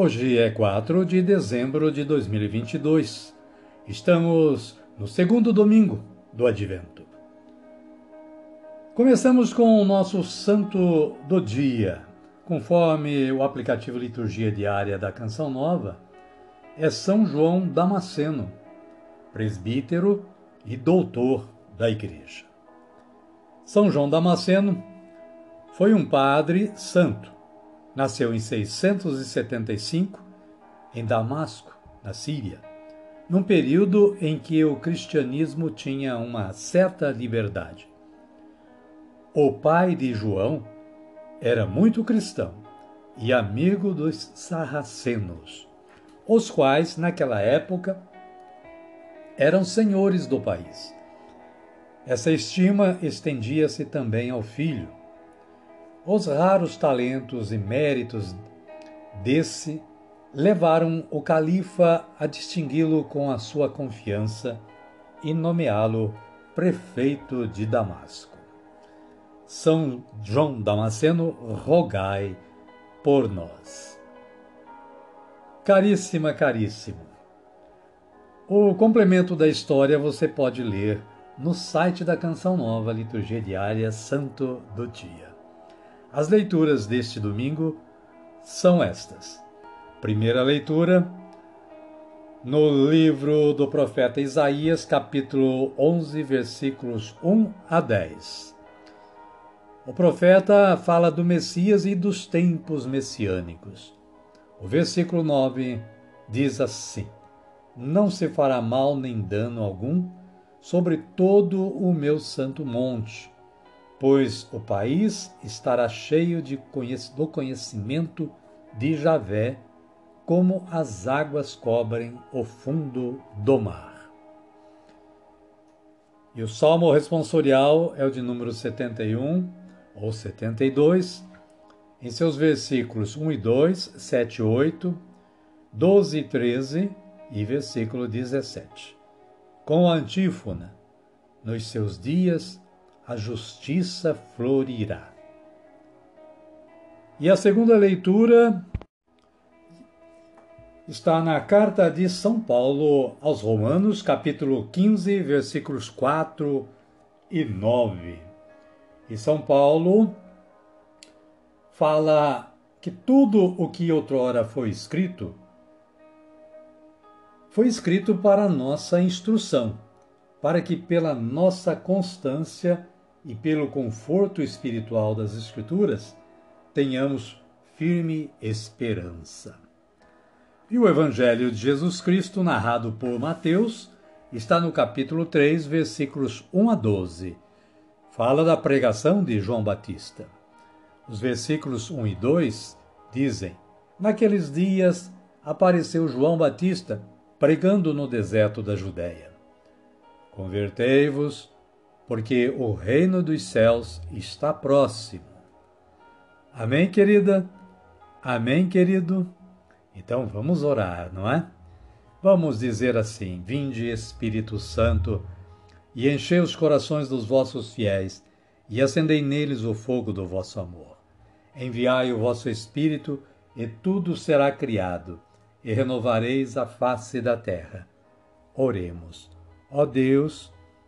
Hoje é 4 de dezembro de 2022. Estamos no segundo domingo do Advento. Começamos com o nosso santo do dia. Conforme o aplicativo Liturgia Diária da Canção Nova, é São João Damasceno, presbítero e doutor da Igreja. São João Damasceno foi um padre santo Nasceu em 675 em Damasco, na Síria, num período em que o cristianismo tinha uma certa liberdade. O pai de João era muito cristão e amigo dos sarracenos, os quais, naquela época, eram senhores do país. Essa estima estendia-se também ao filho, os raros talentos e méritos desse levaram o califa a distingui-lo com a sua confiança e nomeá-lo prefeito de Damasco. São João Damasceno, rogai por nós. Caríssima, caríssimo. O complemento da história você pode ler no site da Canção Nova Liturgia Diária Santo do Dia. As leituras deste domingo são estas. Primeira leitura no livro do profeta Isaías, capítulo 11, versículos 1 a 10. O profeta fala do Messias e dos tempos messiânicos. O versículo 9 diz assim: Não se fará mal nem dano algum sobre todo o meu santo monte pois o país estará cheio de conhec do conhecimento de Javé, como as águas cobrem o fundo do mar. E o salmo responsorial é o de número 71 ou 72, em seus versículos 1 e 2, 7 e 8, 12 e 13 e versículo 17. Com a antífona, nos seus dias a justiça florirá. E a segunda leitura está na carta de São Paulo aos Romanos, capítulo 15, versículos 4 e 9. E São Paulo fala que tudo o que outrora foi escrito foi escrito para nossa instrução, para que pela nossa constância e pelo conforto espiritual das Escrituras, tenhamos firme esperança. E o Evangelho de Jesus Cristo, narrado por Mateus, está no capítulo 3, versículos 1 a 12. Fala da pregação de João Batista. Os versículos 1 e 2 dizem: Naqueles dias apareceu João Batista pregando no deserto da Judéia. Convertei-vos porque o reino dos céus está próximo. Amém, querida? Amém, querido? Então vamos orar, não é? Vamos dizer assim: Vinde, Espírito Santo, e enchei os corações dos vossos fiéis, e acendei neles o fogo do vosso amor. Enviai o vosso Espírito, e tudo será criado, e renovareis a face da terra. Oremos. Ó Deus,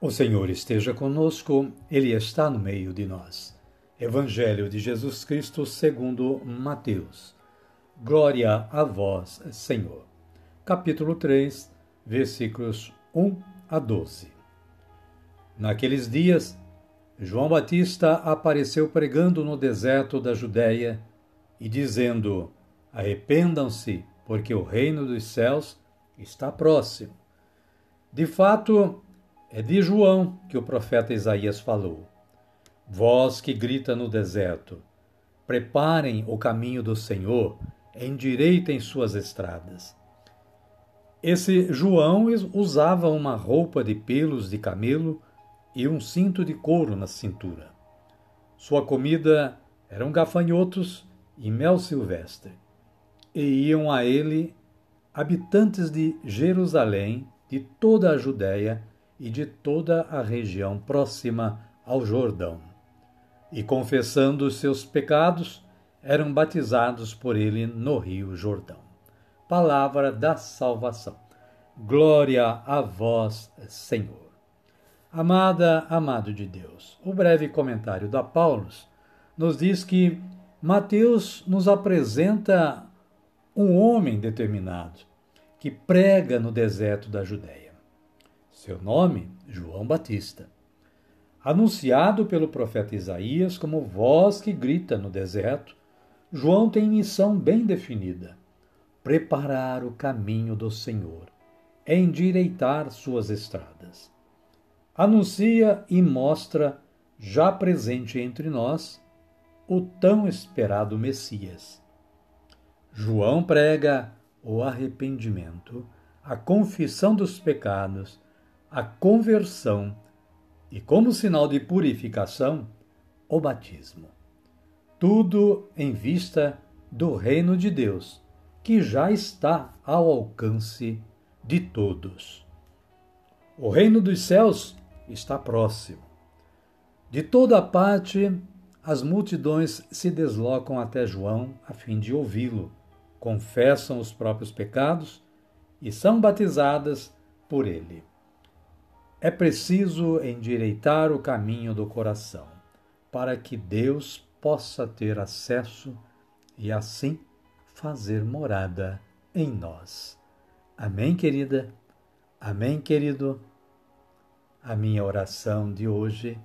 O Senhor esteja conosco, Ele está no meio de nós. Evangelho de Jesus Cristo segundo Mateus. Glória a vós, Senhor. Capítulo 3, versículos 1 a 12. Naqueles dias, João Batista apareceu pregando no deserto da Judéia e dizendo: Arrependam-se, porque o reino dos céus está próximo. De fato, é de João que o profeta Isaías falou. Voz que grita no deserto: Preparem o caminho do Senhor, endireitem suas estradas. Esse João usava uma roupa de pelos de camelo e um cinto de couro na cintura. Sua comida eram gafanhotos e mel silvestre. E iam a ele habitantes de Jerusalém, de toda a Judéia e de toda a região próxima ao Jordão. E confessando os seus pecados, eram batizados por ele no Rio Jordão. Palavra da salvação. Glória a vós, Senhor. Amada, amado de Deus, o breve comentário da Paulus nos diz que Mateus nos apresenta um homem determinado que prega no deserto da Judéia. Seu nome, João Batista. Anunciado pelo profeta Isaías como voz que grita no deserto, João tem missão bem definida: preparar o caminho do Senhor, endireitar suas estradas. Anuncia e mostra, já presente entre nós, o tão esperado Messias. João prega o arrependimento, a confissão dos pecados a conversão e, como sinal de purificação, o batismo. Tudo em vista do reino de Deus, que já está ao alcance de todos. O reino dos céus está próximo. De toda parte, as multidões se deslocam até João a fim de ouvi-lo, confessam os próprios pecados e são batizadas por ele. É preciso endireitar o caminho do coração para que Deus possa ter acesso e assim fazer morada em nós. Amém, querida? Amém, querido? A minha oração de hoje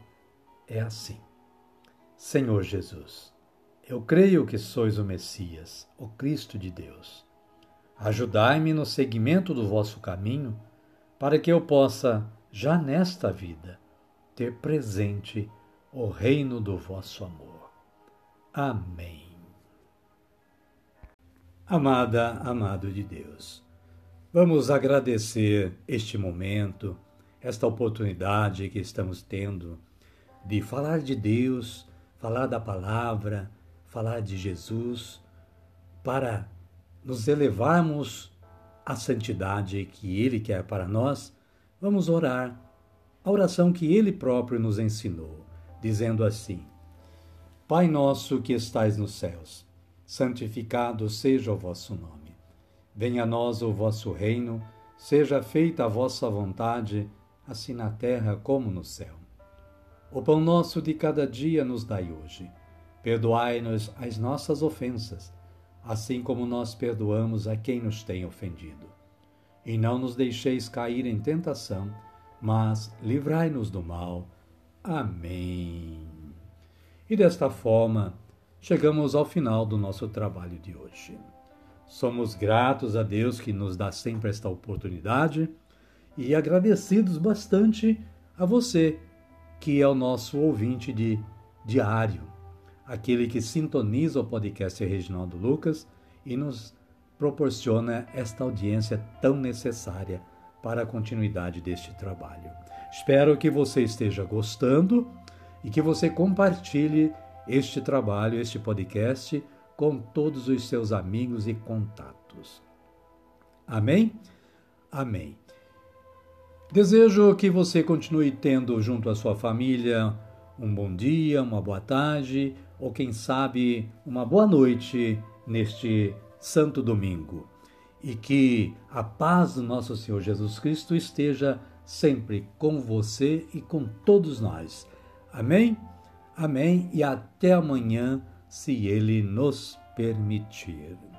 é assim: Senhor Jesus, eu creio que sois o Messias, o Cristo de Deus. Ajudai-me no seguimento do vosso caminho, para que eu possa já nesta vida, ter presente o reino do vosso amor. Amém. Amada, amado de Deus, vamos agradecer este momento, esta oportunidade que estamos tendo de falar de Deus, falar da palavra, falar de Jesus, para nos elevarmos à santidade que Ele quer para nós Vamos orar a oração que ele próprio nos ensinou, dizendo assim: Pai nosso que estais nos céus, santificado seja o vosso nome. Venha a nós o vosso reino, seja feita a vossa vontade, assim na terra como no céu. O pão nosso de cada dia nos dai hoje. Perdoai-nos as nossas ofensas, assim como nós perdoamos a quem nos tem ofendido e não nos deixeis cair em tentação, mas livrai-nos do mal. Amém. E desta forma, chegamos ao final do nosso trabalho de hoje. Somos gratos a Deus que nos dá sempre esta oportunidade e agradecidos bastante a você, que é o nosso ouvinte de diário, aquele que sintoniza o podcast Reginaldo Lucas e nos proporciona esta audiência tão necessária para a continuidade deste trabalho. Espero que você esteja gostando e que você compartilhe este trabalho, este podcast, com todos os seus amigos e contatos. Amém? Amém. Desejo que você continue tendo junto à sua família um bom dia, uma boa tarde ou, quem sabe, uma boa noite neste Santo Domingo e que a paz do nosso Senhor Jesus Cristo esteja sempre com você e com todos nós. Amém? Amém e até amanhã, se Ele nos permitir.